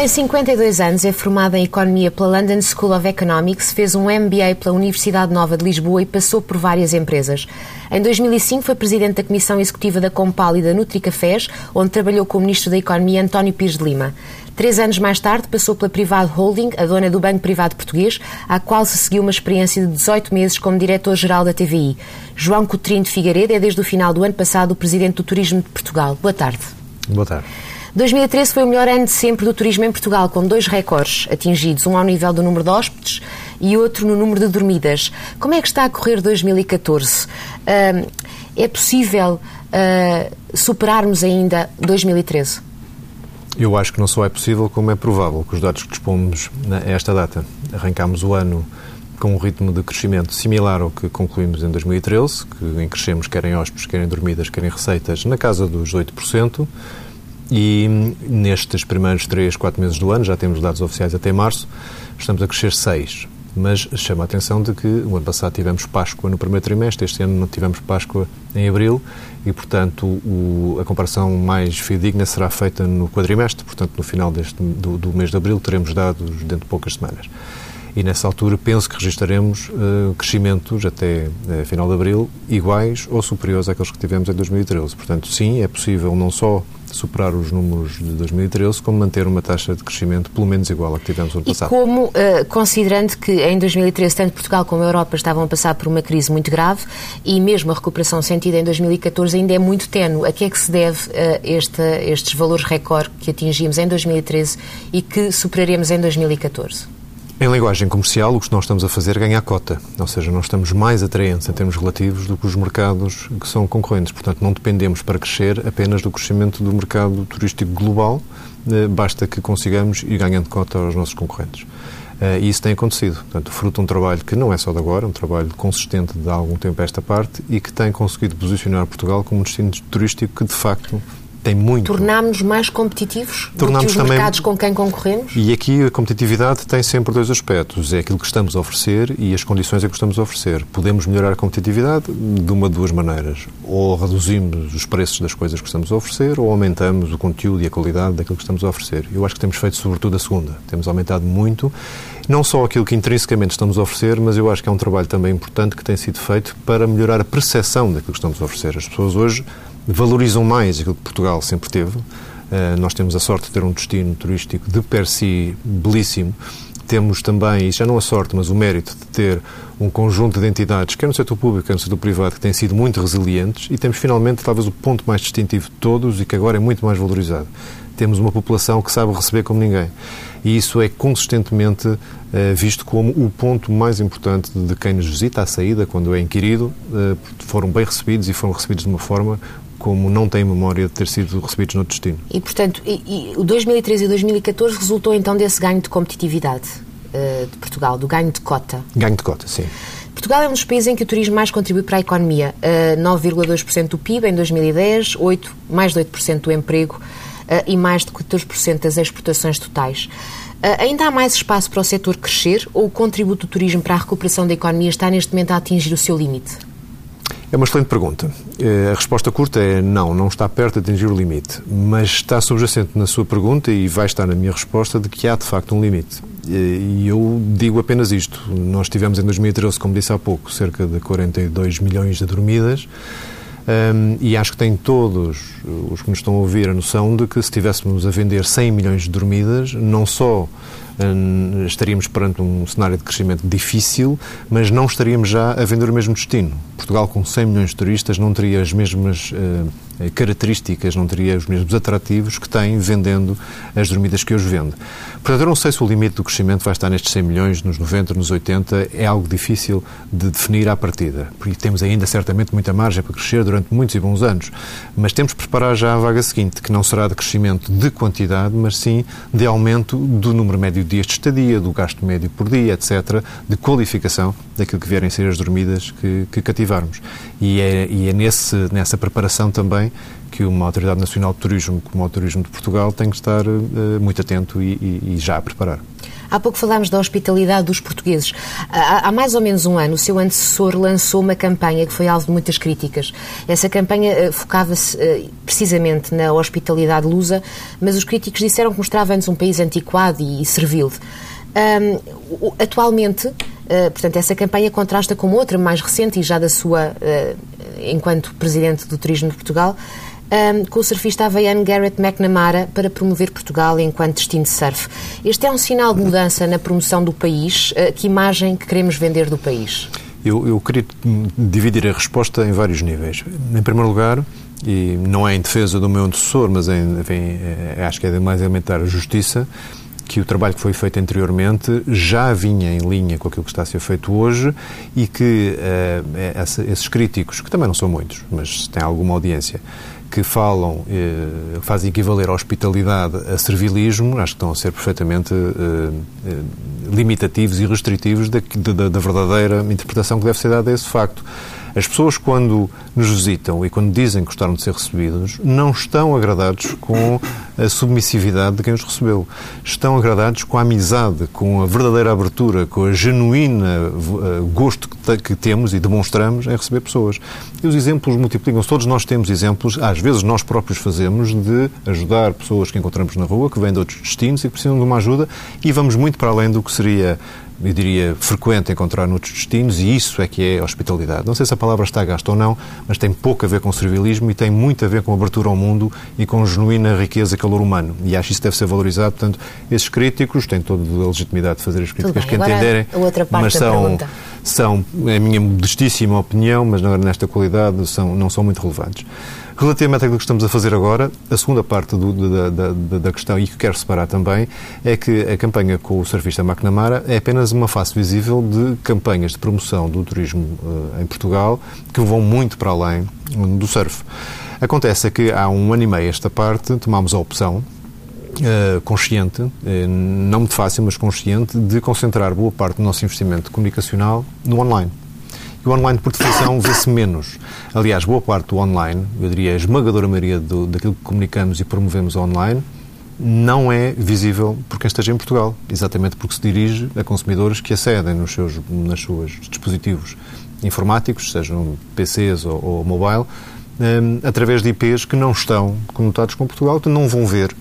Tem 52 anos, é formada em Economia pela London School of Economics, fez um MBA pela Universidade Nova de Lisboa e passou por várias empresas. Em 2005 foi presidente da Comissão Executiva da Compal e da Nutricafés, onde trabalhou com o Ministro da Economia António Pires de Lima. Três anos mais tarde passou pela Privado Holding, a dona do Banco Privado Português, à qual se seguiu uma experiência de 18 meses como diretor-geral da TVI. João Coutrinho de Figueiredo é desde o final do ano passado o presidente do Turismo de Portugal. Boa tarde. Boa tarde. 2013 foi o melhor ano de sempre do turismo em Portugal, com dois recordes atingidos, um ao nível do número de hóspedes e outro no número de dormidas. Como é que está a correr 2014? Uh, é possível uh, superarmos ainda 2013? Eu acho que não só é possível, como é provável, que os dados que dispomos a esta data. Arrancámos o ano com um ritmo de crescimento similar ao que concluímos em 2013, que em crescemos quer em hóspedes, quer em dormidas, quer em receitas, na casa dos 8%. E nestes primeiros 3, 4 meses do ano, já temos dados oficiais até março, estamos a crescer 6. Mas chama a atenção de que o ano passado tivemos Páscoa no primeiro trimestre, este ano não tivemos Páscoa em abril e, portanto, o, a comparação mais fidedigna será feita no quadrimestre, portanto, no final deste, do, do mês de abril teremos dados dentro de poucas semanas e nessa altura penso que registaremos uh, crescimentos até uh, final de abril iguais ou superiores àqueles que tivemos em 2013. Portanto, sim, é possível não só superar os números de 2013, como manter uma taxa de crescimento pelo menos igual à que tivemos no ano passado. E como, uh, considerando que em 2013 tanto Portugal como a Europa estavam a passar por uma crise muito grave e mesmo a recuperação sentida em 2014 ainda é muito tenue, a que é que se deve uh, este, estes valores recorde que atingimos em 2013 e que superaremos em 2014? Em linguagem comercial, o que nós estamos a fazer é ganhar cota, ou seja, nós estamos mais atraentes em termos relativos do que os mercados que são concorrentes. Portanto, não dependemos para crescer apenas do crescimento do mercado turístico global, eh, basta que consigamos ir ganhando cota aos nossos concorrentes. Eh, e isso tem acontecido. Portanto, fruto de um trabalho que não é só de agora, é um trabalho consistente de algum tempo a esta parte e que tem conseguido posicionar Portugal como um destino turístico que, de facto, tem muito. Tornámos mais competitivos Tornamos do que os mercados com quem concorremos? E aqui a competitividade tem sempre dois aspectos. É aquilo que estamos a oferecer e as condições a que estamos a oferecer. Podemos melhorar a competitividade de uma de duas maneiras. Ou reduzimos os preços das coisas que estamos a oferecer ou aumentamos o conteúdo e a qualidade daquilo que estamos a oferecer. Eu acho que temos feito sobretudo a segunda. Temos aumentado muito, não só aquilo que intrinsecamente estamos a oferecer, mas eu acho que é um trabalho também importante que tem sido feito para melhorar a percepção daquilo que estamos a oferecer. As pessoas hoje valorizam mais aquilo que Portugal sempre teve. Uh, nós temos a sorte de ter um destino turístico de per si belíssimo. Temos também, e já não a sorte, mas o mérito de ter um conjunto de entidades, quer no setor público, quer no setor privado, que têm sido muito resilientes e temos finalmente talvez o ponto mais distintivo de todos e que agora é muito mais valorizado. Temos uma população que sabe receber como ninguém. E isso é consistentemente uh, visto como o ponto mais importante de quem nos visita à saída, quando é inquirido, uh, foram bem recebidos e foram recebidos de uma forma como não têm memória de ter sido recebidos no destino. E, portanto, e, e o 2013 e 2014 resultou então desse ganho de competitividade uh, de Portugal, do ganho de cota? Ganho de cota, sim. Portugal é um dos países em que o turismo mais contribui para a economia. Uh, 9,2% do PIB em 2010, 8, mais de 8% do emprego uh, e mais de 14% das exportações totais. Uh, ainda há mais espaço para o setor crescer ou o contributo do turismo para a recuperação da economia está neste momento a atingir o seu limite? É uma excelente pergunta. Eh, a resposta curta é não, não está perto de atingir o limite, mas está subjacente na sua pergunta e vai estar na minha resposta de que há de facto um limite. Eh, e eu digo apenas isto. Nós tivemos em 2013, como disse há pouco, cerca de 42 milhões de dormidas. Um, e acho que têm todos os que nos estão a ouvir a noção de que se estivéssemos a vender 100 milhões de dormidas, não só estaríamos perante um cenário de crescimento difícil, mas não estaríamos já a vender o mesmo destino. Portugal, com 100 milhões de turistas, não teria as mesmas uh, características, não teria os mesmos atrativos que tem vendendo as dormidas que hoje vende. Portanto, eu não sei se o limite do crescimento vai estar nestes 100 milhões, nos 90, nos 80, é algo difícil de definir à partida, porque temos ainda certamente muita margem para crescer durante muitos e bons anos, mas temos de preparar já a vaga seguinte, que não será de crescimento de quantidade, mas sim de aumento do número médio de dias de estadia, do gasto médio por dia, etc., de qualificação daquilo que vierem ser as dormidas que, que cativarmos. E é, e é nesse, nessa preparação também que uma Autoridade Nacional de Turismo, como o Turismo de Portugal, tem que estar uh, muito atento e, e, e, já a preparar. Há pouco falámos da hospitalidade dos portugueses. Há, mais ou menos um ano, o seu antecessor lançou uma campanha que foi alvo de muitas críticas. Essa campanha uh, focava-se uh, precisamente na hospitalidade lusa, mas os críticos disseram que mostrava-nos um país antiquado e, servil. Um, atualmente, uh, portanto, essa campanha contrasta com outra mais recente e já da sua, enquanto Presidente do Turismo de Portugal, um, com o surfista havaiano Garrett McNamara para promover Portugal enquanto destino de surf. Este é um sinal de mudança na promoção do país. Uh, que imagem que queremos vender do país? Eu, eu queria dividir a resposta em vários níveis. Em primeiro lugar, e não é em defesa do meu antecessor, mas enfim, é, acho que é de mais alimentar a justiça, que o trabalho que foi feito anteriormente já vinha em linha com aquilo que está a ser feito hoje e que uh, esses críticos, que também não são muitos, mas têm alguma audiência, que falam, eh, fazem equivaler a hospitalidade a servilismo, acho que estão a ser perfeitamente eh, eh, limitativos e restritivos da, da, da verdadeira interpretação que deve ser dada a esse facto. As pessoas, quando nos visitam e quando dizem que gostaram de ser recebidos, não estão agradados com a submissividade de quem os recebeu. Estão agradados com a amizade, com a verdadeira abertura, com a genuína uh, gosto que, temos e demonstramos em receber pessoas. E os exemplos multiplicam-se. Todos nós temos exemplos, às vezes nós próprios fazemos, de ajudar pessoas que encontramos na rua, que vêm de outros destinos e que precisam de uma ajuda, e vamos muito para além do que seria eu diria, frequente encontrar noutros destinos e isso é que é hospitalidade. Não sei se a palavra está gasta ou não, mas tem pouco a ver com servilismo e tem muito a ver com abertura ao mundo e com genuína riqueza e calor humano. E acho que isso deve ser valorizado. Portanto, esses críticos têm toda a legitimidade de fazer as críticas que entenderem, mas são, são, é a minha modestíssima opinião, mas nesta qualidade são, não são muito relevantes. Relativamente àquilo que estamos a fazer agora, a segunda parte do, da, da, da, questão, e que quero separar também, é que a campanha com o surfista McNamara é apenas uma face visível de campanhas de promoção do turismo uh, em Portugal que vão muito para além do surf. Acontece que há um ano e meio esta parte tomámos a opção Uh, consciente, uh, não muito fácil, mas consciente, de concentrar boa parte do nosso investimento comunicacional no online. E o online, por definição, vê-se menos. Aliás, boa parte do online, eu diria a esmagadora maioria do, daquilo que comunicamos e promovemos online, não é visível por quem esteja em Portugal, exatamente porque se dirige a consumidores que acedem nos seus, nos seus dispositivos informáticos, sejam PCs ou, ou mobile, um, através de IPs que não estão conotados com Portugal, que não vão ver,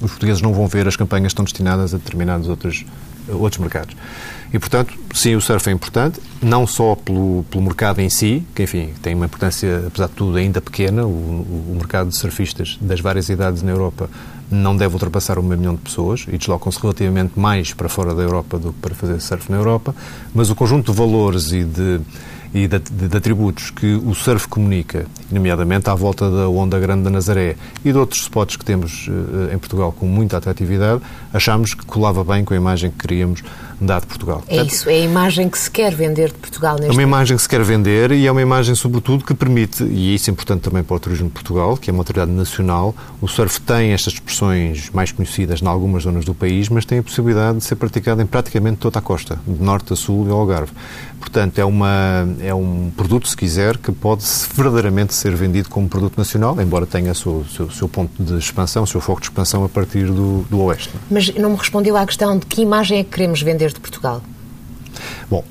os portugueses não vão ver as campanhas que estão destinadas a determinados outros, outros mercados. E, portanto, sim, o surf é importante, não só pelo, pelo mercado em si, que, enfim, tem uma importância, apesar de tudo, ainda pequena. O, o mercado de surfistas das várias idades na Europa não deve ultrapassar um milhão de pessoas e deslocam-se relativamente mais para fora da Europa do que para fazer surf na Europa. Mas o conjunto de valores e de e de, de, de, atributos que o surf comunica, nomeadamente à volta da Onda Grande da Nazaré e de outros spots que temos uh, em Portugal com muita atratividade, achámos que colava bem com a imagem que queríamos dar de Portugal. É Portanto, isso, é a imagem que se quer vender de Portugal neste É uma imagem que se quer vender e é uma imagem, sobretudo, que permite, e isso é importante também para o turismo de Portugal, que é uma autoridade nacional, o surf tem estas expressões mais conhecidas em algumas zonas do país, mas tem a possibilidade de ser praticado em praticamente toda a costa, de norte a sul e ao Algarve. Portanto, é, uma, é um produto, se quiser, que pode verdadeiramente ser vendido como produto nacional, embora tenha o seu, seu, seu, ponto de expansão, o seu foco de expansão a partir do, do Oeste. Mas não me respondeu à questão de que imagem é que queremos vender de Portugal? Bom,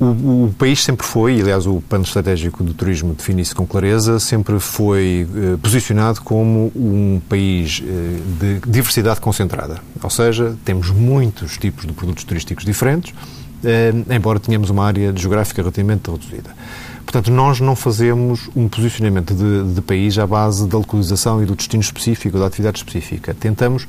o, o, país sempre foi, aliás o plano estratégico do turismo define isso com clareza, sempre foi eh, posicionado como um país eh, de diversidade concentrada. Ou seja, temos muitos tipos de produtos turísticos diferentes, eh, embora tenhamos uma área geográfica relativamente reduzida. Portanto, nós não fazemos um posicionamento de, de país à base da localização e do destino específico, da atividade específica. Tentamos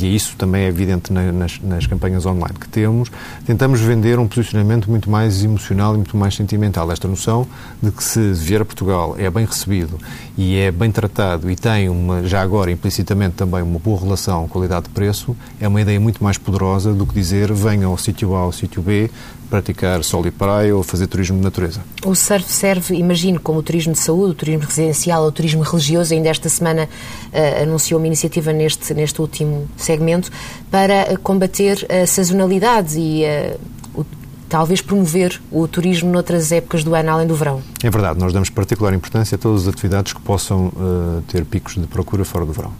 e isso também é evidente nas, nas, campanhas online que temos, tentamos vender um posicionamento muito mais emocional e muito mais sentimental. Esta noção de que se vier a Portugal é bem recebido e é bem tratado e tem, uma, já agora implicitamente também, uma boa relação qualidade-preço, é uma ideia muito mais poderosa do que dizer venha ao sítio A ao sítio B praticar sol e praia ou fazer turismo de natureza. O surf serve, imagino, como o turismo de saúde, o turismo residencial, o turismo religioso. Ainda esta semana uh, anunciou uma iniciativa neste, neste último segmento para combater a sazonalidade e uh, o, talvez promover o turismo noutras épocas do ano, além do verão. É verdade, nós damos particular importância a todas as atividades que possam uh, ter picos de procura fora do verão.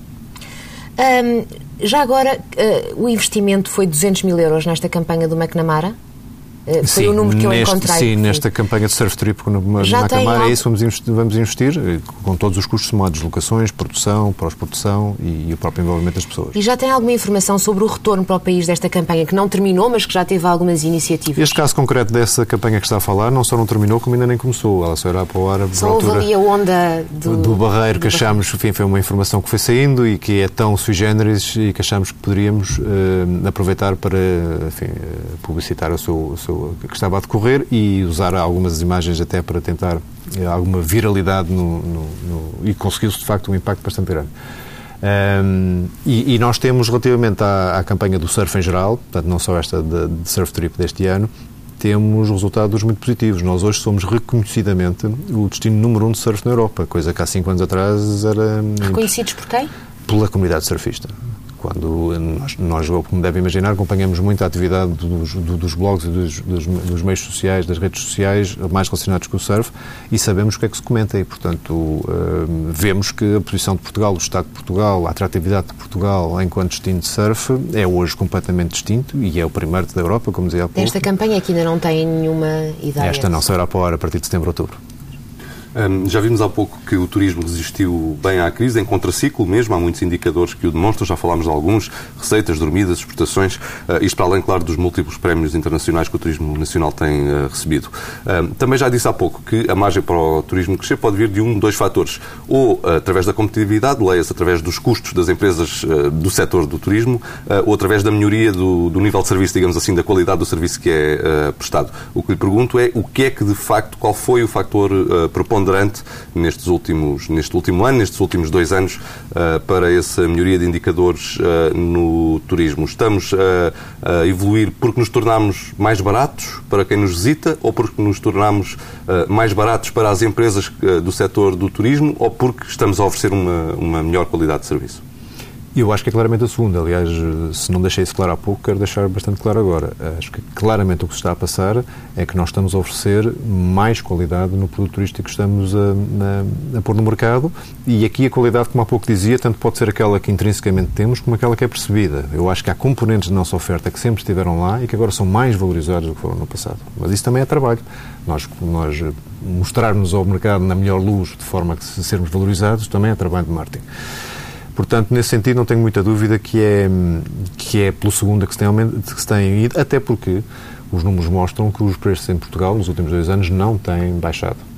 Um, já agora, o investimento foi 200 mil euros nesta campanha do McNamara? Eh, foi sim, o número que eu neste, encontrei. Sim, nesta campanha de surf trip na, Já na é isso vamos investir, vamos investir eh, com todos os custos somados, locações, produção, pós-produção e, e, o próprio envolvimento das pessoas. E já tem alguma informação sobre o retorno para o país desta campanha, que não terminou, mas que já teve algumas iniciativas? Este caso concreto dessa campanha que está a falar não só não terminou, como ainda nem começou. Ela só irá para o ar Só houve ali a onda do... Do barreiro que achámos, enfim, foi uma informação que foi saindo e que é tão sui generis e que achámos que poderíamos uh, aproveitar para, enfim, publicitar o seu, o seu, que estava a decorrer e usar algumas imagens até para tentar eh, alguma viralidade no, no, no e conseguiu-se de facto um impacto bastante grande. Um, e, e, nós temos, relativamente à, à, campanha do surf em geral, portanto, não só esta de, de surf trip deste ano, temos resultados muito positivos. Nós hoje somos reconhecidamente o destino número um de surf na Europa, coisa que há cinco anos atrás era. Reconhecidos por quem? Pela comunidade surfista quando nós, nós, como deve imaginar, acompanhamos muito a atividade dos, dos blogs e dos, dos, dos, meios sociais, das redes sociais, mais relacionados com o surf, e sabemos o que é que se comenta e, portanto, uh, vemos que a posição de Portugal, o Estado de Portugal, a atratividade de Portugal enquanto destino de surf é hoje completamente distinto e é o primeiro da Europa, como dizia há pouco. Esta campanha aqui ainda não tem nenhuma ideia. Esta não será para a hora a partir de setembro, outubro. Um, já vimos há pouco que o turismo resistiu bem à crise, em contraciclo mesmo, há muitos indicadores que o demonstram, já falámos de alguns, receitas, dormidas, exportações, uh, isto para além, claro, dos múltiplos prémios internacionais que o turismo nacional tem uh, recebido. Um, também já disse há pouco que a margem para o turismo crescer pode vir de um, dois fatores, ou uh, através da competitividade, leia-se através dos custos das empresas do setor do turismo, ou através da melhoria do, do, nível de serviço, digamos assim, da qualidade do serviço que é prestado. O que lhe pergunto é o que é que, de facto, qual foi o fator preponderante preponderante nestes últimos, neste último ano, nestes últimos dois anos, uh, para essa melhoria de indicadores uh, no turismo? Estamos a evoluir porque nos tornamos mais baratos para quem nos visita ou porque nos tornamos mais baratos para as empresas do setor do turismo ou porque estamos a oferecer uma, uma melhor qualidade de serviço? Eu acho que é claramente a segunda. Aliás, se não deixei isso claro há pouco, quero deixar bastante claro agora. Acho que claramente o que se está a passar é que nós estamos a oferecer mais qualidade no produto turístico que estamos a, a, a pôr no mercado e aqui a qualidade, como há pouco dizia, tanto pode ser aquela que intrinsecamente temos como aquela que é percebida. Eu acho que há componentes da nossa oferta que sempre estiveram lá e que agora são mais valorizados do que foram no passado. Mas isso também é trabalho. Nós, nós mostrarmos ao mercado na melhor luz, de forma a sermos valorizados, também é trabalho de marketing. Portanto, nesse sentido, não tenho muita dúvida que é, que é pelo segundo que se, tem, que se tem ido, até porque os números mostram que os preços em Portugal, nos últimos dois anos, não têm baixado.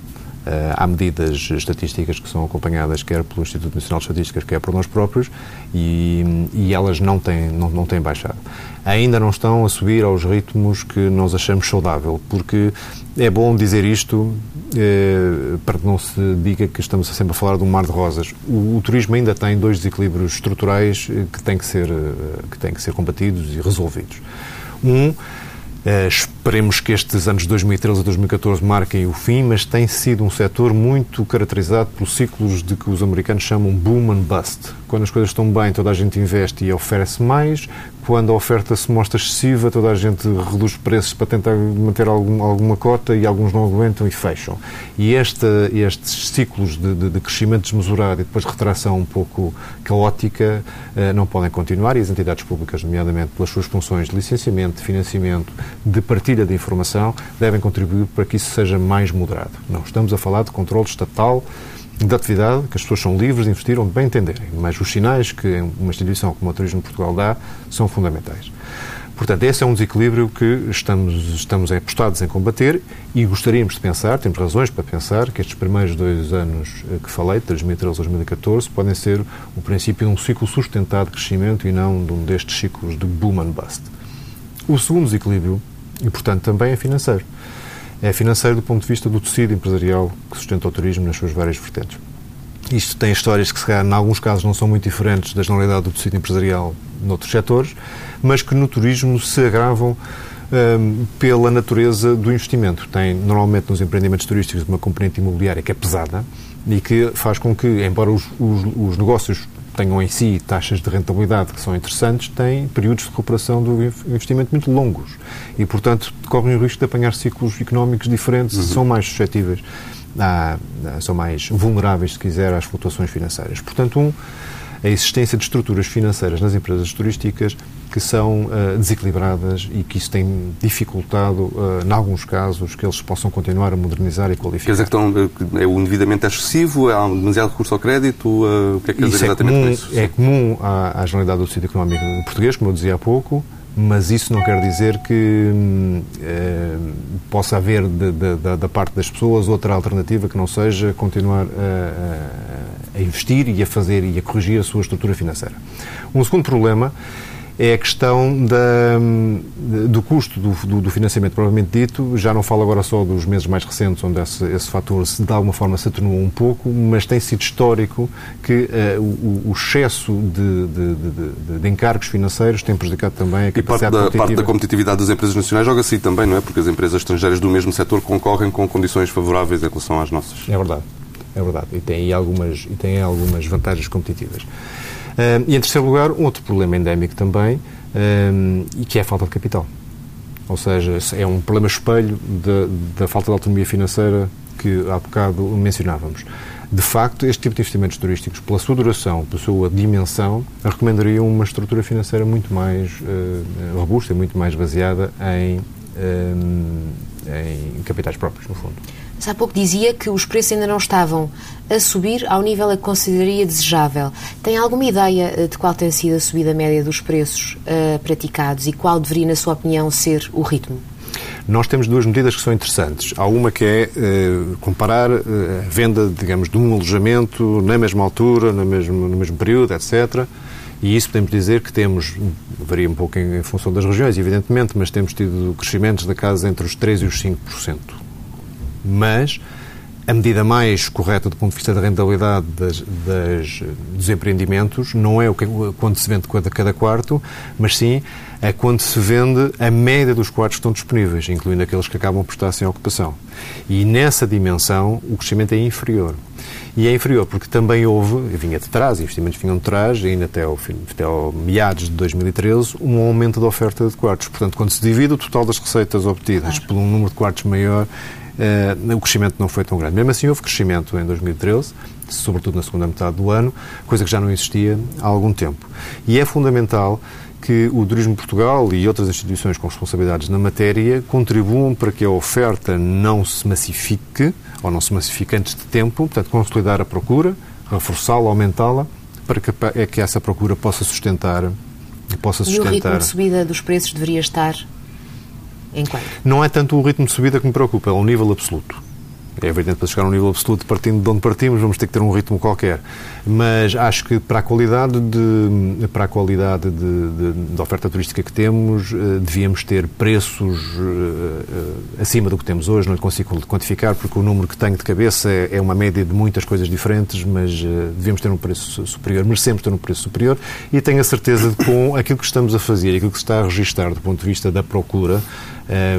Uh, há medidas estatísticas que são acompanhadas quer pelo Instituto Nacional de Estatísticas, quer por nós próprios, e, e elas não têm, não, não têm baixado. Ainda não estão a subir aos ritmos que nós achamos saudável, porque é bom dizer isto eh, para que não se diga que estamos sempre a falar de um mar de rosas. O, o turismo ainda tem dois desequilíbrios estruturais eh, que têm que ser, eh, que têm que ser combatidos e resolvidos. Um, Uh, esperemos que estes anos de 2013 a 2014 marquem o fim, mas tem sido um setor muito caracterizado pelos ciclos de que os americanos chamam boom and bust. Quando as coisas estão bem, toda a gente investe e oferece mais quando a oferta se mostra excessiva, toda a gente reduz preços para tentar manter algum, alguma cota e alguns não aguentam e fecham. E esta, estes ciclos de, de, de, crescimento desmesurado e depois retração um pouco caótica eh, não podem continuar e as entidades públicas, nomeadamente pelas suas funções de licenciamento, de financiamento, de partilha de informação, devem contribuir para que isso seja mais moderado. Não estamos a falar de controle estatal da atividade, que as pessoas são livres de investir onde bem entenderem, mas os sinais que uma instituição como a Turismo Portugal dá são fundamentais. Portanto, esse é um desequilíbrio que estamos, estamos apostados em combater e gostaríamos de pensar, temos razões para pensar, que estes primeiros dois anos eh, que falei, 2013 a 2014, podem ser o princípio de um ciclo sustentado de crescimento e não de um destes ciclos de boom and bust. O segundo desequilíbrio, e portanto também é financeiro, é financeiro do ponto de vista do tecido empresarial que sustenta o turismo nas suas várias vertentes. Isto tem histórias que, se calhar, em alguns casos, não são muito diferentes da generalidade do tecido empresarial noutros setores, mas que no turismo se agravam um, pela natureza do investimento. Tem, normalmente, nos empreendimentos turísticos, uma componente imobiliária que é pesada e que faz com que, embora os, os, os negócios tenham em si taxas de rentabilidade que são interessantes, têm períodos de recuperação do investimento muito longos e, portanto, correm o risco de apanhar ciclos económicos diferentes, uhum. são mais suscetíveis, a, são mais vulneráveis, se quiser, às flutuações financeiras. Portanto, um, a existência de estruturas financeiras nas empresas turísticas que são uh, desequilibradas e que isso tem dificultado, uh, em alguns casos, que eles possam continuar a modernizar e qualificar. Quer dizer que estão, é o endividamento excessivo, há demasiado recurso ao crédito? Uh, o que é que quer dizer é exatamente comum, com isso? É comum à, à generalidade do tecido económico português, como eu dizia há pouco, mas isso não quer dizer que eh, possa haver de, de, de, da parte das pessoas outra alternativa que não seja continuar investir e a fazer e a corrigir a sua estrutura financeira. Um segundo problema é a questão da, do custo do, do, do, financiamento, provavelmente dito. Já não falo agora só dos meses mais recentes, onde esse, esse fator se, de alguma forma se atenuou um pouco, mas tem sido histórico que uh, o, o, excesso de, de, de, de, encargos financeiros tem prejudicado também a capacidade e parte da, parte da competitividade das empresas nacionais joga-se também, não é? Porque as empresas estrangeiras do mesmo setor concorrem com condições favoráveis em relação às nossas. É verdade. É verdade. E tem algumas, e tem algumas vantagens competitivas. E, em terceiro lugar, um outro problema endémico também, uh, e que é a falta de capital. Ou seja, é um problema espelho da, da falta de autonomia financeira que há bocado mencionávamos. De facto, este tipo de investimentos turísticos, pela sua duração, pela sua dimensão, recomendariam uma estrutura financeira muito mais uh, robusta, muito mais baseada em, em capitais próprios, no fundo. Mas há pouco dizia que os preços ainda não estavam a subir ao nível a que consideraria desejável. Tem alguma ideia eh, de qual tem sido a subida média dos preços uh, praticados e qual deveria, na sua opinião, ser o ritmo? Nós temos duas medidas que são interessantes. Há uma que é uh, comparar a venda, digamos, de um alojamento na mesma altura, no mesmo, no mesmo período, etc. E isso podemos dizer que temos, varia um pouco em, em função das regiões, evidentemente, mas temos tido crescimentos da casa entre os 3% e os 5% mas a medida mais correta do ponto de vista da rentabilidade das, das, dos empreendimentos não é o que, quando se vende cada, cada quarto, mas sim é quando se vende a média dos quartos que estão disponíveis, incluindo aqueles que acabam por estar sem ocupação. E nessa dimensão o crescimento é inferior. E é inferior porque também houve, vinha de trás, investimentos vinham de trás, ainda até ao, até ao meados de 2013, um aumento da oferta de quartos. Portanto, quando se divide o total das receitas obtidas claro. por um número de quartos maior, o crescimento não foi tão grande. Mesmo assim, houve crescimento em 2013, sobretudo na segunda metade do ano, coisa que já não existia há algum tempo. E é fundamental que o Turismo Portugal e outras instituições com responsabilidades na matéria contribuam para que a oferta não se massifique, ou não se massifique antes de tempo, portanto, consolidar a procura, reforçá-la, aumentá-la, para que, é que essa procura possa sustentar possa sustentar. E o ritmo de subida dos preços deveria estar Não é tanto o ritmo de subida que me preocupa, é o nível absoluto. É evidente, para chegar a um nível absoluto, partindo de onde partimos, vamos ter que ter um ritmo qualquer. Mas acho que para a qualidade de, para a qualidade de, de, de oferta turística que temos, eh, devíamos ter preços eh, acima do que temos hoje. Não consigo quantificar, porque o número que tenho de cabeça é, é uma média de muitas coisas diferentes, mas eh, devíamos ter um preço superior, merecemos ter um preço superior e tenho a certeza de que com aquilo que estamos a fazer aquilo que se está a registrar do ponto de vista da procura,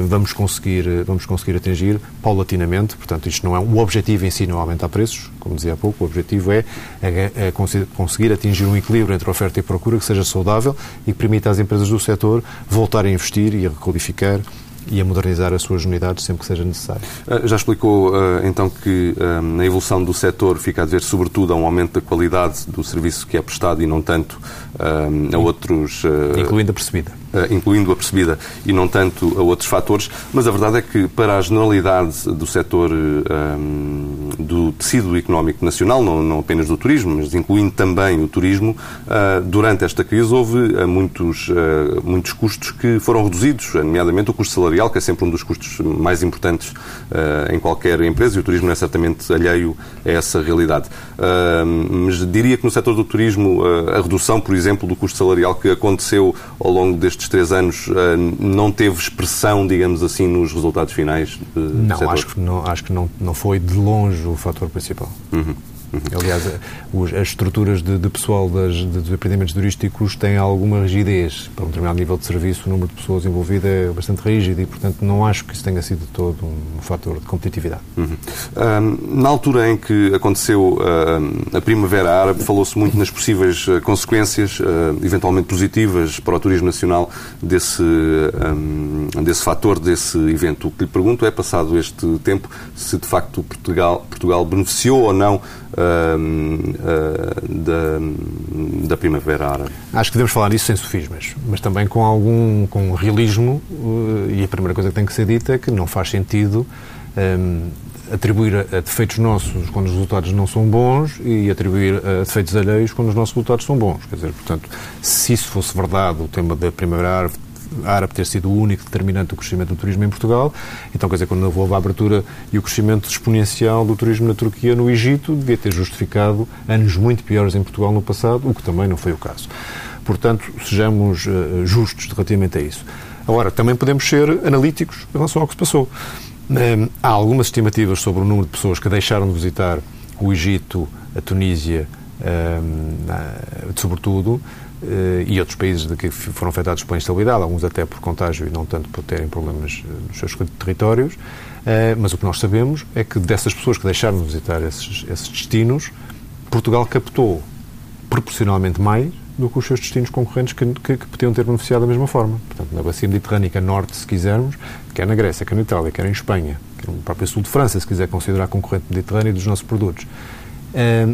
vamos conseguir, vamos conseguir atingir paulatinamente. Portanto, isto não é o objetivo em si, não é aumentar preços, como dizia há pouco, o objetivo é é, é conseguir atingir um equilíbrio entre oferta e procura que seja saudável e que permita às empresas do setor voltar a investir e a requalificar e a modernizar as suas unidades sempre que seja necessário. Ah, já explicou então que na evolução do setor fica a dizer sobretudo a um aumento da qualidade do serviço que é prestado e não tanto a outros... Incluindo a percebida. Incluindo a percebida e não tanto a outros fatores, mas a verdade é que para a generalidade do setor um, do tecido económico nacional, não, não, apenas do turismo, mas incluindo também o turismo, uh, durante esta crise houve uh, muitos, uh, muitos custos que foram reduzidos, nomeadamente o custo salarial, que é sempre um dos custos mais importantes em qualquer empresa, e o turismo é certamente alheio a essa realidade. mas diria que no setor do turismo a redução, por exemplo, do custo salarial que aconteceu ao longo destes três anos não teve expressão, digamos assim, nos resultados finais? não, acho que, não, acho que não, não foi de longe o fator principal. Uhum. Aliás, as estruturas de, de pessoal das, dos empreendimentos turísticos têm alguma rigidez. Para um determinado nível de serviço, o número de pessoas envolvidas é bastante rígido e, portanto, não acho que isso tenha sido todo um fator de competitividade. Uhum. Um, na altura em que aconteceu uh, a Primavera Árabe, falou-se muito nas possíveis uh, consequências, uh, eventualmente positivas, para o turismo nacional desse, um, desse fator, desse evento. O que lhe pergunto é, passado este tempo, se de facto Portugal, Portugal beneficiou ou não da, da Primavera Árabe. Acho que devemos falar disso sem sofismas, mas também com algum com realismo, uh, e a primeira coisa que tem que ser dita é que não faz sentido um, atribuir a, defeitos nossos quando os resultados não são bons e atribuir a defeitos alheios quando os nossos resultados são bons. Quer dizer, portanto, se isso fosse verdade, o tema da Primavera Árabe árabe ter sido o único determinante do crescimento do turismo em Portugal. Então, quer dizer, quando houve a abertura e o crescimento exponencial do turismo na Turquia, no Egito, devia ter justificado anos muito piores em Portugal no passado, o que também não foi o caso. Portanto, sejamos uh, justos relativamente a isso. Agora, também podemos ser analíticos em relação ao que se passou. Um, há algumas estimativas sobre o número de pessoas que deixaram de visitar o Egito, a Tunísia, um, sobretudo, e outros países de que foram afetados pela instabilidade, alguns até por contágio e não tanto por terem problemas eh, nos seus territórios. Eh, mas o que nós sabemos é que dessas pessoas que deixaram de visitar esses, esses destinos, Portugal captou proporcionalmente mais do que os seus destinos concorrentes que, que, que, podiam ter beneficiado da mesma forma. Portanto, na bacia mediterrânica norte, se quisermos, quer na Grécia, quer na Itália, quer em Espanha, quer no próprio sul de França, se quiser considerar concorrente mediterrâneo dos nossos produtos,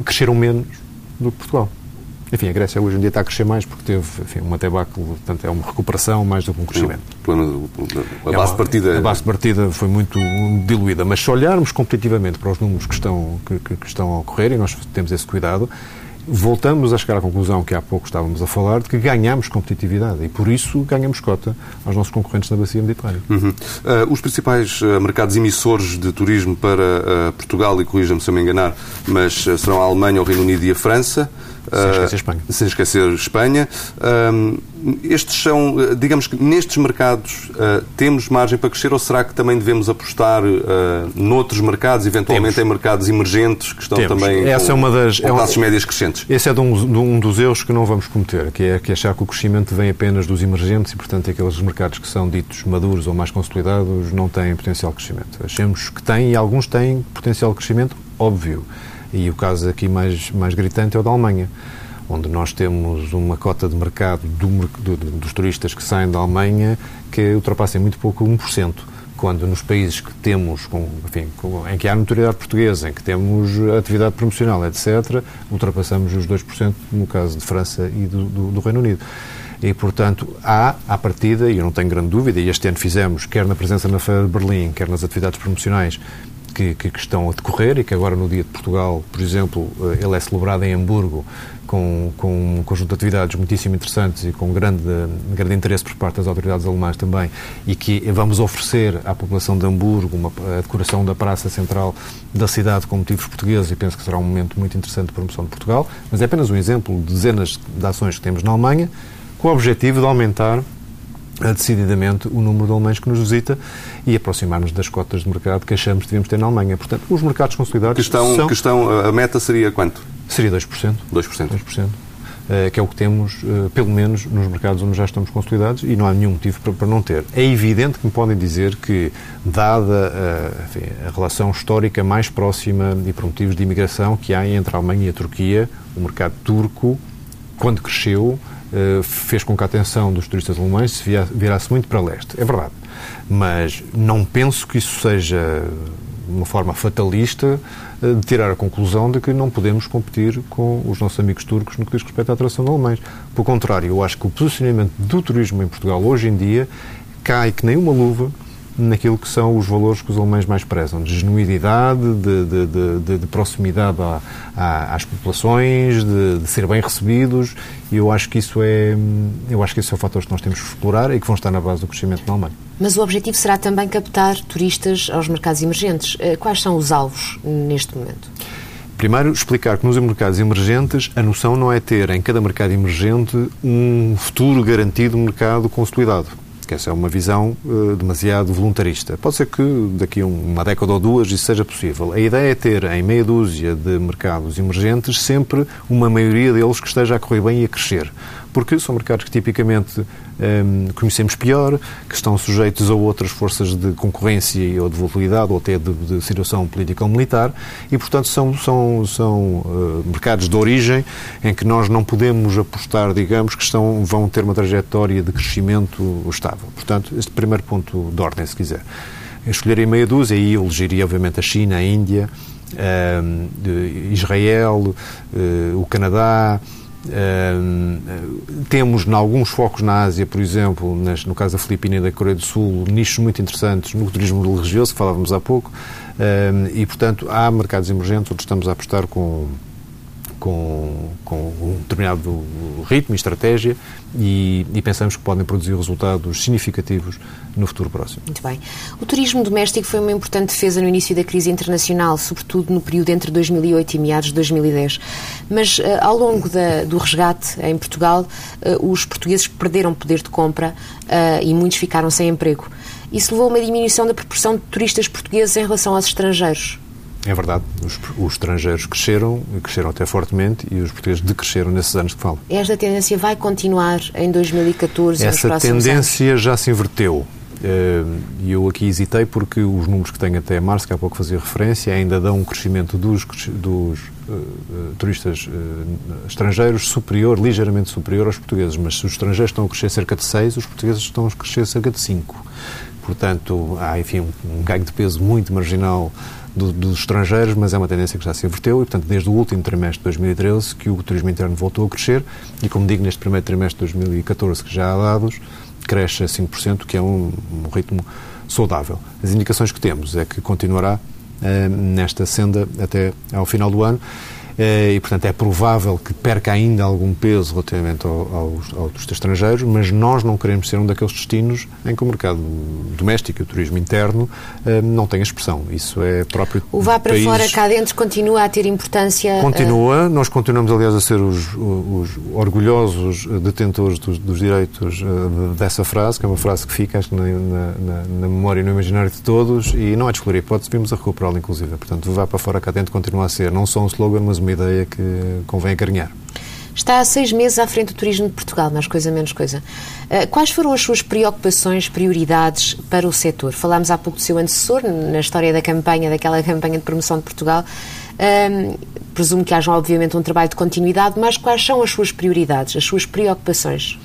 cresceram menos do que Portugal. Enfim, a Grécia hoje em dia está a crescer mais porque teve enfim, uma debacle, portanto é uma recuperação mais do que um crescimento. a é base de partida... A base de partida foi muito diluída, mas se olharmos competitivamente para os números que estão, que, que estão a ocorrer, e nós temos esse cuidado, voltamos a chegar à conclusão que há pouco estávamos a falar de que ganhamos competitividade e por isso ganhamos cota aos nossos concorrentes na bacia mediterrânea. Uhum. Uh, os principais uh, mercados emissores de turismo para uh, Portugal, e corrija-me se eu me enganar, mas serão a Alemanha, o Reino Unido e a França. Sem esquecer Espanha. Sem esquecer Espanha. estes são, digamos que nestes mercados temos margem para crescer ou será que também devemos apostar noutros mercados, eventualmente temos. em mercados emergentes que estão temos. também Essa com, é uma das, com é classes médias crescentes? Esse é de um, de um, dos erros que não vamos cometer, que é, que é achar que o crescimento vem apenas dos emergentes e, portanto, aqueles mercados que são ditos maduros ou mais consolidados não têm potencial de crescimento. Achamos que têm e alguns têm potencial de crescimento, óbvio. E o caso aqui mais, mais gritante é o da Alemanha, onde nós temos uma cota de mercado do, do, dos turistas que saem da Alemanha que ultrapassa muito pouco 1% quando nos países que temos, com, enfim, com, em que há notoriedade portuguesa, em que temos atividade promocional, etc., ultrapassamos os 2%, no caso de França e do, do, do Reino Unido. E, portanto, há, à partida, e eu não tenho grande dúvida, e este ano fizemos, quer na presença na Feira de Berlim, quer nas atividades promocionais, que, que, estão a decorrer e que agora no Dia de Portugal, por exemplo, eh, ele é celebrado em Hamburgo com, com um conjunto de atividades muitíssimo interessantes e com grande, grande interesse por parte das autoridades alemãs também e que vamos oferecer à população de Hamburgo uma, a decoração da praça central da cidade com motivos portugueses e penso que será um momento muito interessante de promoção de Portugal, mas é apenas um exemplo de dezenas de ações que temos na Alemanha com o objetivo de aumentar decididamente o número de alemães que nos visita e aproximar-nos das cotas de mercado que achamos que devemos ter na Alemanha. Portanto, os mercados consolidados que estão, são... Que estão, a meta seria quanto? Seria 2%. 2%. 2%. que é o que temos, uh, pelo menos, nos mercados onde já estamos consolidados e não há nenhum motivo para, não ter. É evidente que me podem dizer que, dada uh, enfim, a relação histórica mais próxima e por motivos de imigração que há entre a Alemanha e a Turquia, o mercado turco, quando cresceu, eh, fez com que a atenção dos turistas alemães se virasse muito para leste. É verdade. Mas não penso que isso seja uma forma fatalista de tirar a conclusão de que não podemos competir com os nossos amigos turcos no que diz respeito à atração de alemães. Pelo contrário, eu acho que o posicionamento do turismo em Portugal hoje em dia cai que nem uma luva naquilo que são os valores que os alemães mais prezam, de genuidade, de, de, de, de proximidade à, à, às populações, de, ser bem recebidos, e eu acho que isso é eu acho que esse é o fator que nós temos que explorar e que vão estar na base do crescimento na Alemanha. Mas o objetivo será também captar turistas aos mercados emergentes. Eh, quais são os alvos neste momento? Primeiro, explicar que nos mercados emergentes a noção não é ter em cada mercado emergente um futuro garantido mercado consolidado que essa é uma visão uh, demasiado voluntarista. Pode ser que daqui a uma década ou duas isso seja possível. A ideia é ter em meia dúzia de mercados emergentes sempre uma maioria deles que esteja a correr bem e a crescer porque são mercados que tipicamente um, conhecemos pior, que estão sujeitos a outras forças de concorrência ou de volatilidade ou até de, de situação política ou militar e, portanto, são, são, são uh, mercados de origem em que nós não podemos apostar, digamos, que estão, vão ter uma trajetória de crescimento estável. Portanto, este primeiro ponto de ordem, se quiser. Eu escolheria meia dúzia e eu elegeria, obviamente, a China, a Índia, uh, Israel, uh, o Canadá, temos, em alguns focos na Ásia, por exemplo, nas, no caso da Filipina e da Coreia do Sul, nichos muito interessantes no turismo religioso, que falávamos há pouco, e, portanto, há mercados emergentes onde estamos a apostar com com, com um determinado ritmo e estratégia e, e, pensamos que podem produzir resultados significativos no futuro próximo. Muito bem. O turismo doméstico foi uma importante defesa no início da crise internacional, sobretudo no período entre 2008 e meados de 2010. Mas uh, ao longo da, do resgate em Portugal, uh, os portugueses perderam poder de compra uh, e muitos ficaram sem emprego. Isso levou a uma diminuição da proporção de turistas portugueses em relação aos estrangeiros. É verdade. Os, os, estrangeiros cresceram, cresceram até fortemente, e os portugueses decresceram nesses anos que falam. Esta tendência vai continuar em 2014 Essa tendência anos? já se inverteu. Eh, e eu aqui hesitei porque os números que tenho até março, que há pouco fazia referência, ainda dão um crescimento dos, dos uh, turistas uh, estrangeiros superior, ligeiramente superior aos portugueses. Mas se os estrangeiros estão a crescer cerca de 6, os portugueses estão a crescer cerca de 5. Portanto, há, enfim, um, um ganho de peso muito marginal do, dos estrangeiros, mas é uma tendência que já se inverteu e, portanto, desde o último trimestre de 2013 que o turismo interno voltou a crescer e, como digo, neste primeiro trimestre de 2014, que já há dados, cresce a 5%, que é um, um ritmo saudável. As indicações que temos é que continuará uh, nesta senda até ao final do ano eh, e, portanto, é provável que perca ainda algum peso relativamente aos, aos estrangeiros, mas nós não queremos ser um daqueles destinos em que o mercado doméstico e o turismo interno eh, não tem expressão. Isso é próprio. O vá para país... fora, cá dentro, continua a ter importância. Continua. Uh... Nós continuamos, aliás, a ser os, os orgulhosos detentores dos, dos direitos uh, dessa frase, que é uma frase que fica, acho que, na, na, na, memória e no imaginário de todos, e não é de a hipótese, vimos a recuperá-la, inclusive. Portanto, o vá para fora, cá dentro, continua a ser não só um slogan, mas uma ideia que convém acarinhar. Está há seis meses à frente do turismo de Portugal, mais coisa menos coisa. Eh, quais foram as suas preocupações, prioridades para o setor? Falámos há pouco do seu antecessor, na história da campanha, daquela campanha de promoção de Portugal. Um, presumo que haja, obviamente, um trabalho de continuidade, mas quais são as suas prioridades, as suas preocupações?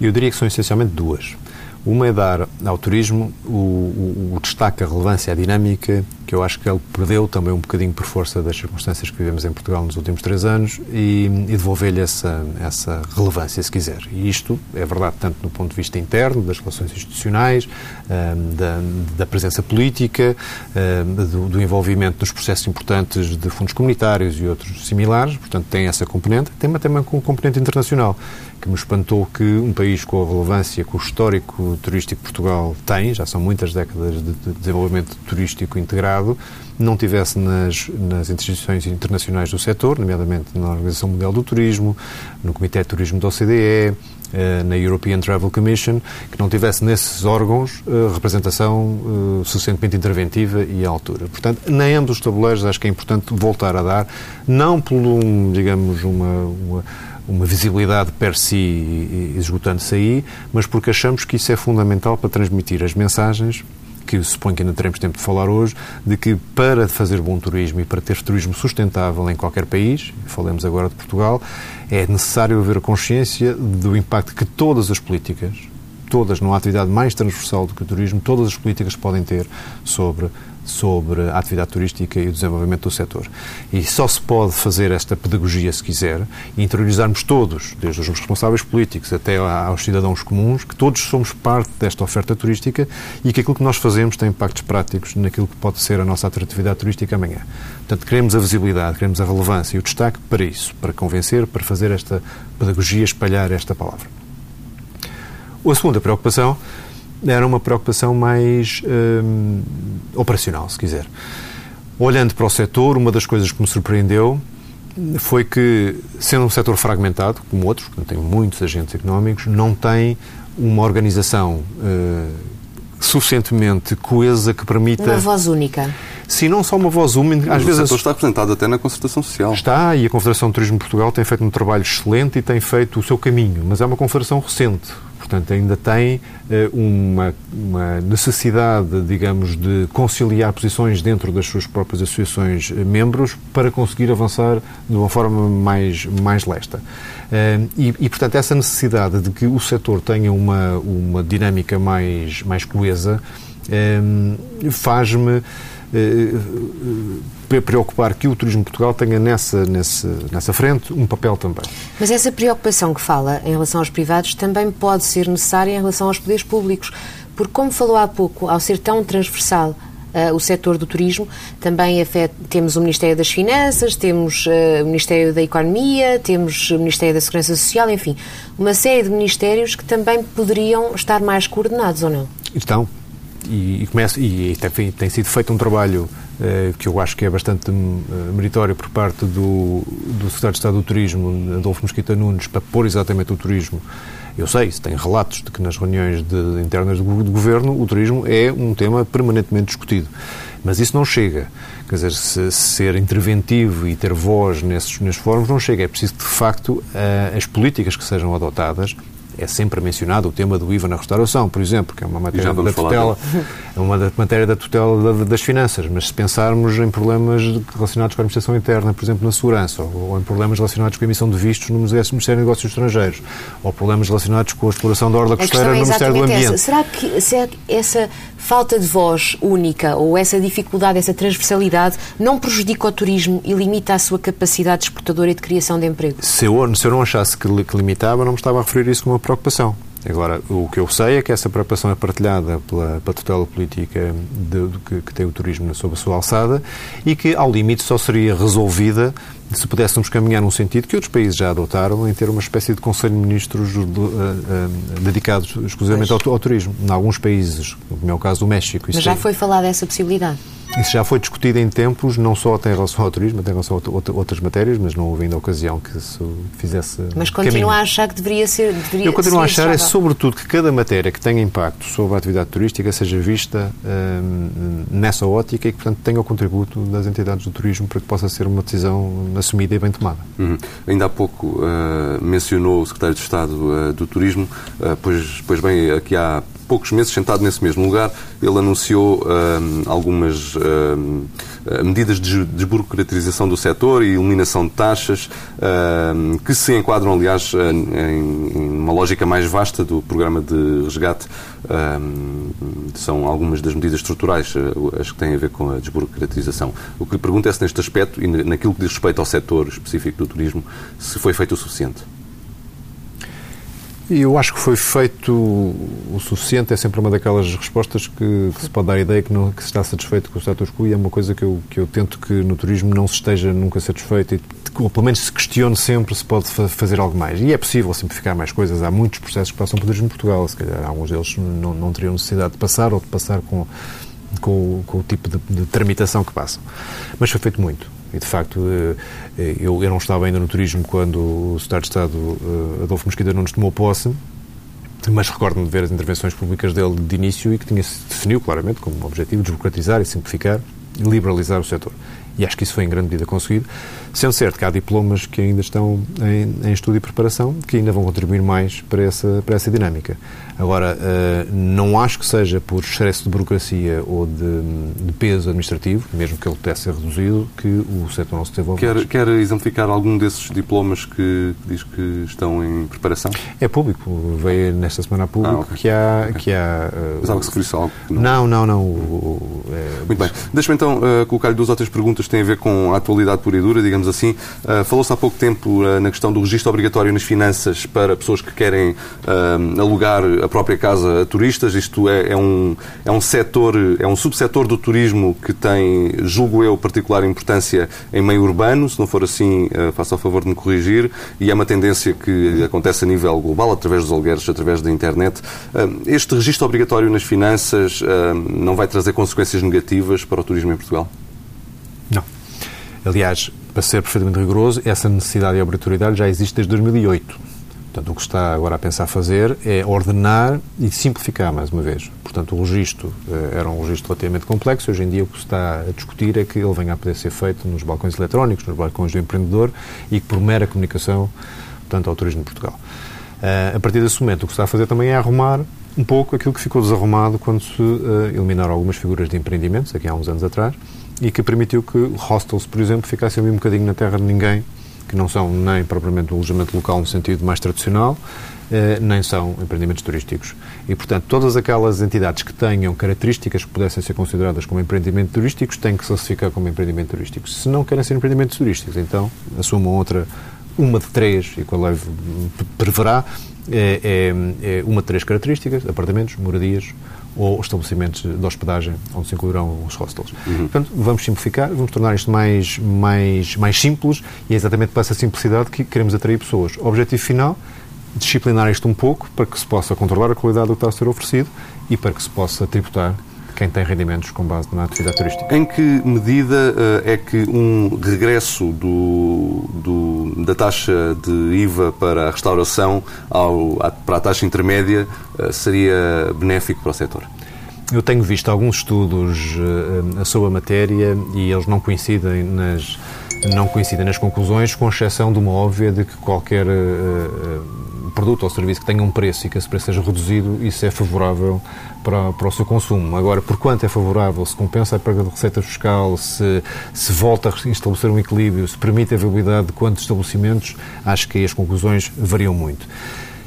Eu diria que são essencialmente duas. Uma é dar ao turismo o, o, o, destaque, a relevância, a dinâmica, que eu acho que ele perdeu também um bocadinho por força das circunstâncias que vivemos em Portugal nos últimos três anos e, e devolver-lhe essa, essa relevância, se quiser. E isto é verdade tanto do ponto de vista interno, das relações institucionais, um, da, da, presença política, um, do, do, envolvimento nos processos importantes de fundos comunitários e outros similares, portanto tem essa componente, tem também uma componente internacional que me espantou que um país com a relevância, com o histórico turístico Portugal tem, já são muitas décadas de, de desenvolvimento turístico integrado, não tivesse nas, nas instituições internacionais do setor, nomeadamente na Organização Mundial do Turismo, no Comitê de Turismo da OCDE, eh, na European Travel Commission, que não tivesse nesses órgãos eh, representação eh, suficientemente interventiva e à altura. Portanto, nem ambos os tabuleiros acho que é importante voltar a dar, não por um, digamos, uma, uma uma visibilidade per si esgotando-se aí, mas porque achamos que isso é fundamental para transmitir as mensagens que suponho que ainda teremos tempo de falar hoje, de que para fazer bom turismo e para ter turismo sustentável em qualquer país, falemos agora de Portugal, é necessário haver consciência do impacto que todas as políticas, todas, há atividade mais transversal do que o turismo, todas as políticas podem ter sobre sobre a atividade turística e o desenvolvimento do setor. E só se pode fazer esta pedagogia, se quiser, e interiorizarmos todos, desde os responsáveis políticos até aos cidadãos comuns, que todos somos parte desta oferta turística e que aquilo que nós fazemos tem impactos práticos naquilo que pode ser a nossa atratividade turística amanhã. Portanto, queremos a visibilidade, queremos a relevância e o destaque para isso, para convencer, para fazer esta pedagogia, espalhar esta palavra. A segunda preocupação era uma preocupação mais hum, operacional, se quiser. Olhando para o setor, uma das coisas que me surpreendeu foi que, sendo um setor fragmentado, como outros, que tem muitos agentes económicos, não tem uma organização uh, suficientemente coesa que permita... Uma voz única. Sim, não só uma voz única. Às o vezes setor está representado até na concertação social. Está, e a Confederação de Turismo de Portugal tem feito um trabalho excelente e tem feito o seu caminho, mas é uma confederação recente. Portanto, ainda tem uh, uma, uma, necessidade, digamos, de conciliar posições dentro das suas próprias associações uh, membros para conseguir avançar de uma forma mais, mais lesta. Uh, e, e, portanto, essa necessidade de que o setor tenha uma, uma dinâmica mais, mais coesa faz-me preocupar que o Turismo de Portugal tenha nessa, nessa, nessa frente um papel também. Mas essa preocupação que fala em relação aos privados também pode ser necessária em relação aos poderes públicos, porque, como falou há pouco, ao ser tão transversal Uh, o setor do turismo. Também afeta, temos o Ministério das Finanças, temos uh, o Ministério da Economia, temos o Ministério da Segurança Social, enfim, uma série de ministérios que também poderiam estar mais coordenados ou não? Estão. E, e, começa, e, tem, tem, sido feito um trabalho eh, que eu acho que é bastante eh, meritório por parte do, do Secretário de Estado do Turismo, Adolfo Mosquita Nunes, para pôr exatamente o turismo. Eu sei, se tem relatos de que nas reuniões de, internas do, Governo o turismo é um tema permanentemente discutido. Mas isso não chega. Quer dizer, se, ser interventivo e ter voz nesses, nesses fóruns não chega. É preciso, de facto, uh, as políticas que sejam adotadas é sempre mencionado o tema do IVA na restauração, por exemplo, que é uma matéria da tutela, é uma matéria da tutela das finanças, mas se pensarmos em problemas relacionados com a administração interna, por exemplo, na segurança, ou em problemas relacionados com a emissão de vistos no Ministério de Negócios Estrangeiros, ou problemas relacionados com a exploração da orla costeira no Ministério do Ambiente. Essa. Será que, será que essa falta de voz única ou essa dificuldade, essa transversalidade não prejudica o turismo e limita a sua capacidade exportadora e de criação de emprego? Se eu, se eu não achasse que, que limitava, não me estava a referir isso como uma preocupação. Agora, o que eu sei é que essa preocupação é partilhada pela, pela tutela política de, de, que, que, tem o turismo sob a sua alçada e que, ao limite, só seria resolvida se pudéssemos caminhar num sentido que outros países já adotaram, em ter uma espécie de Conselho de Ministros uh, uh, dedicados exclusivamente ao, ao, turismo. Em alguns países, como é o caso do México. Mas já é... foi falada essa possibilidade? Isso já foi discutido em tempos, não só em relação ao turismo, até em relação a outras matérias, mas não houve ainda ocasião que isso fizesse. Mas continua a achar que deveria ser. Deveria Eu continuo a achar, é sobretudo, que cada matéria que tenha impacto sobre a atividade turística seja vista hum, nessa ótica e que, portanto, tenha o contributo das entidades do turismo para que possa ser uma decisão assumida e bem tomada. Uhum. Ainda há pouco uh, mencionou o Secretário de Estado uh, do Turismo, uh, pois, pois bem, aqui há poucos meses, sentado nesse mesmo lugar, ele anunciou hum, algumas hum, medidas de desburocratização do setor e eliminação de taxas, hum, que se enquadram, aliás, em, em, uma lógica mais vasta do programa de resgate. são algumas das medidas estruturais eh, as que têm a ver com a desburocratização. O que lhe pergunto é se, neste aspecto e naquilo que diz respeito ao setor específico do turismo, se foi feito o suficiente. Eu acho que foi feito o suficiente, é sempre uma daquelas respostas que, que se pode dar a ideia que, não, que se está satisfeito com o status quo e é uma coisa que eu, que eu tento que no turismo não se esteja nunca satisfeito e ou pelo menos se questione sempre se pode fazer algo mais. E é possível simplificar mais coisas. Há muitos processos que passam por turismo em Portugal, se calhar alguns deles não, não teriam necessidade de passar ou de passar com, com, com o tipo de, de tramitação que passam. Mas foi feito muito. E, de facto, eh, eu, eu não estava ainda no turismo quando o Secretário de Estado, eh, Adolfo Mosquita Nunes, tomou posse, mas recordo-me de ver as intervenções públicas dele de início e que tinha se definiu claramente como objetivo desburocratizar e simplificar e liberalizar o setor. E acho que isso foi em grande medida conseguido, sendo certo que há diplomas que ainda estão em, em estudo e preparação, que ainda vão contribuir mais para essa, para essa dinâmica. Agora, uh, não acho que seja por excesso de burocracia ou de, de, peso administrativo, mesmo que ele pudesse ser reduzido, que o setor não se desenvolve quer, quer exemplificar algum desses diplomas que diz que estão em preparação? É público. Veio nesta semana a público ah, okay. que há... Okay. Que há uh, Mas algo que se referisse algo? Não, não, não. não o, é, Muito bem. Deixa-me então uh, colocar-lhe duas ou três perguntas que têm a ver com a atualidade pura e dura, digamos assim. Uh, Falou-se há pouco tempo na questão do registro obrigatório nas finanças para pessoas que querem alugar a própria casa a turistas. Isto é, é, um, é um setor, é um subsetor do turismo que tem, julgo eu, particular importância em meio urbano. Se não for assim, uh, faça o favor de me corrigir. E é uma tendência que acontece a nível global, através dos alugueres, através da internet. Uh, este registro obrigatório nas finanças uh, não vai trazer consequências negativas para o turismo em Portugal? Aliás, para ser perfeitamente rigoroso, essa necessidade de obrigatoriedade já existe desde 2008 Portanto, o que está agora a pensar fazer é ordenar e simplificar, mais uma vez. Portanto, o registro eh, era um registro relativamente complexo. Hoje em dia, o que se está a discutir é que ele venha a poder ser feito nos balcões eletrónicos, nos balcões do empreendedor e por mera comunicação, portanto, ao turismo de Portugal. Uh, a partir desse momento, o que se está a fazer também é arrumar um pouco aquilo que ficou desarrumado quando se uh, eliminaram algumas figuras de empreendimentos, aqui há uns anos atrás, e que permitiu que hostels, por exemplo, ficassem ali um bocadinho na terra de ninguém que não são nem propriamente um alojamento local no sentido mais tradicional, eh, nem são empreendimentos turísticos. E, portanto, todas aquelas entidades que tenham características que pudessem ser consideradas como empreendimentos turísticos têm que classificar como empreendimentos turísticos. Se não querem ser empreendimentos turísticos, então assumam outra, uma de três, e qual a lei preverá, é, é, é uma de três características, apartamentos, moradias ou estabelecimentos de hospedagem onde se incluirão os hostels. Uhum. Portanto, vamos simplificar, vamos tornar isto mais, mais, mais simples e é exatamente para essa simplicidade que queremos atrair pessoas. O objetivo final, disciplinar isto um pouco para que se possa controlar a qualidade do que está a ser oferecido e para que se possa tributar quem tem rendimentos com base na atividade turística. Em que medida uh, é que um regresso do, do, da taxa de IVA para a restauração ao, para a taxa intermédia uh, seria benéfico para o setor? Eu tenho visto alguns estudos sobre a matéria e eles não coincidem nas, não coincidem nas conclusões, com exceção de uma óbvia de que qualquer produto ou serviço que tenha um preço e que esse preço seja reduzido, isso é favorável para, para o seu consumo. Agora, por quanto é favorável, se compensa a perda de receita fiscal, se, se volta a estabelecer um equilíbrio, se permite a viabilidade de quantos estabelecimentos, acho que aí as conclusões variam muito.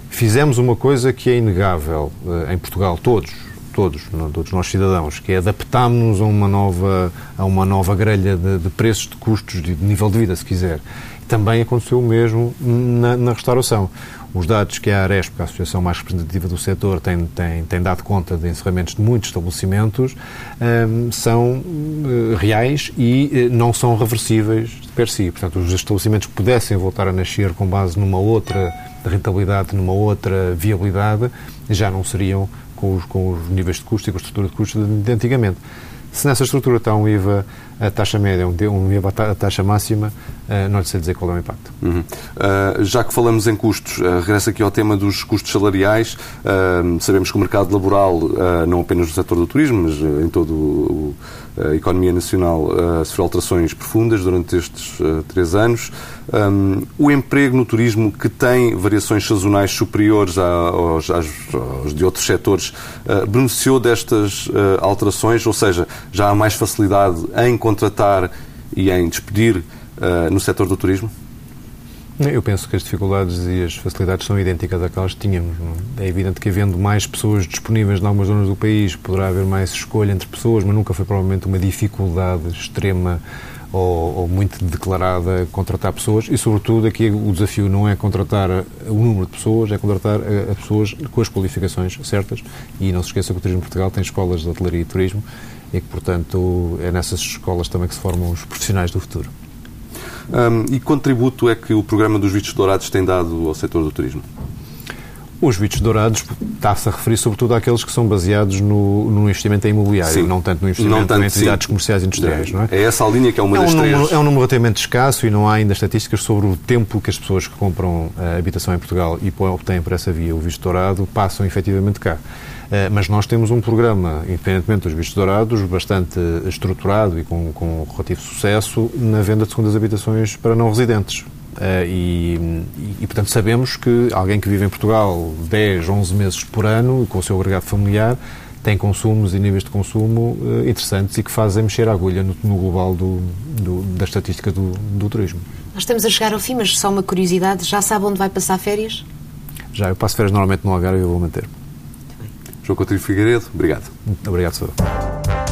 Fizemos uma coisa que é inegável eh, em Portugal, todos, todos, todos nós cidadãos, que é adaptarmos-nos a uma nova, a uma nova grelha de, de preços, de custos, de nível de vida, se quiser. Também aconteceu o mesmo na, na restauração. Os dados que a Aresp, é a associação mais representativa do setor, tem, tem, tem dado conta de encerramentos de muitos estabelecimentos, um, são uh, reais e uh, não são reversíveis per si. Portanto, os estabelecimentos que pudessem voltar a nascer com base numa outra rentabilidade, numa outra viabilidade, já não seriam com os, com os níveis de custo e com a estrutura de custos de antigamente. Se nessa estrutura está um IVA a taxa média, um IVA a taxa máxima, uh, não lhe sei dizer qual é o impacto. Uhum. Uh, já que falamos em custos, uh, regresso aqui ao tema dos custos salariais. sabemos que o mercado laboral, não apenas no setor do turismo, mas em todo o a economia nacional uh, sofreu alterações profundas durante estes uh, três anos. Um, o emprego no turismo, que tem variações sazonais superiores aos, aos, aos de outros setores, uh, beneficiou destas uh, alterações? Ou seja, já há mais facilidade em contratar e em despedir no setor do turismo? Eu penso que as dificuldades e as facilidades são idênticas àquelas que tínhamos. É evidente que, havendo mais pessoas disponíveis em algumas zonas do país, poderá haver mais escolha entre pessoas, mas nunca foi provavelmente uma dificuldade extrema ou, ou, muito declarada contratar pessoas e, sobretudo, aqui o desafio não é contratar o número de pessoas, é contratar a, a pessoas com as qualificações certas. E não se esqueça que o Turismo Portugal tem escolas de hotelaria e turismo e que, portanto, é nessas escolas também que se formam os profissionais do futuro. Um, e que contributo é que o programa dos vistos dourados tem dado ao setor do turismo? Os vistos dourados está-se a referir sobretudo àqueles que são baseados no, no investimento em imobiliário, sim. não tanto no investimento tanto, em atividades sim. comerciais e industriais. Não é? é essa a linha que é uma é um das número, três. É um número relativamente escasso e não há ainda estatísticas sobre o tempo que as pessoas que compram uh, habitação em Portugal e obtêm por essa via o visto dourado passam efetivamente cá. Uh, mas nós temos um programa, independentemente dos vistos dourados, bastante estruturado e com, com relativo sucesso na venda de segundas habitações para não residentes. Uh, e, e, portanto, sabemos que alguém que vive em Portugal 10, 11 meses por ano, com o seu agregado familiar, tem consumos e níveis de consumo uh, interessantes e que fazem mexer a agulha no, no global do, do, da estatística do, do, turismo. Nós estamos a chegar ao fim, mas só uma curiosidade: já sabe onde vai passar férias? Já, eu passo férias normalmente no Algarve e eu vou manter. João Coutinho Figueiredo, obrigado. Obrigado, senhor.